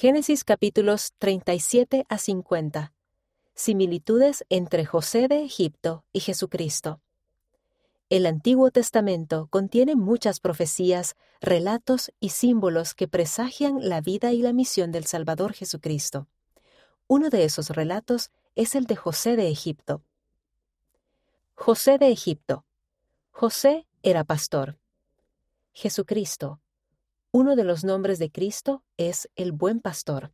Génesis capítulos 37 a 50. Similitudes entre José de Egipto y Jesucristo. El Antiguo Testamento contiene muchas profecías, relatos y símbolos que presagian la vida y la misión del Salvador Jesucristo. Uno de esos relatos es el de José de Egipto. José de Egipto. José era pastor. Jesucristo. Uno de los nombres de Cristo es el buen pastor.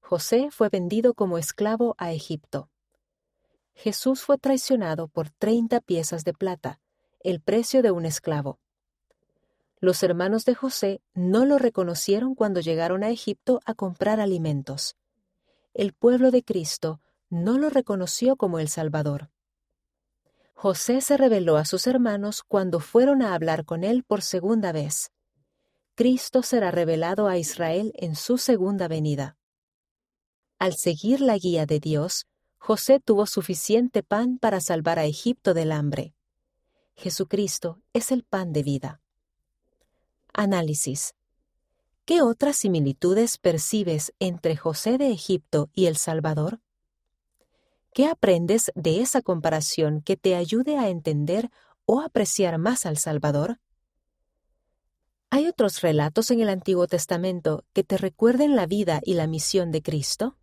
José fue vendido como esclavo a Egipto. Jesús fue traicionado por 30 piezas de plata, el precio de un esclavo. Los hermanos de José no lo reconocieron cuando llegaron a Egipto a comprar alimentos. El pueblo de Cristo no lo reconoció como el Salvador. José se reveló a sus hermanos cuando fueron a hablar con él por segunda vez. Cristo será revelado a Israel en su segunda venida. Al seguir la guía de Dios, José tuvo suficiente pan para salvar a Egipto del hambre. Jesucristo es el pan de vida. Análisis. ¿Qué otras similitudes percibes entre José de Egipto y el Salvador? ¿Qué aprendes de esa comparación que te ayude a entender o apreciar más al Salvador? ¿Hay otros relatos en el Antiguo Testamento que te recuerden la vida y la misión de Cristo?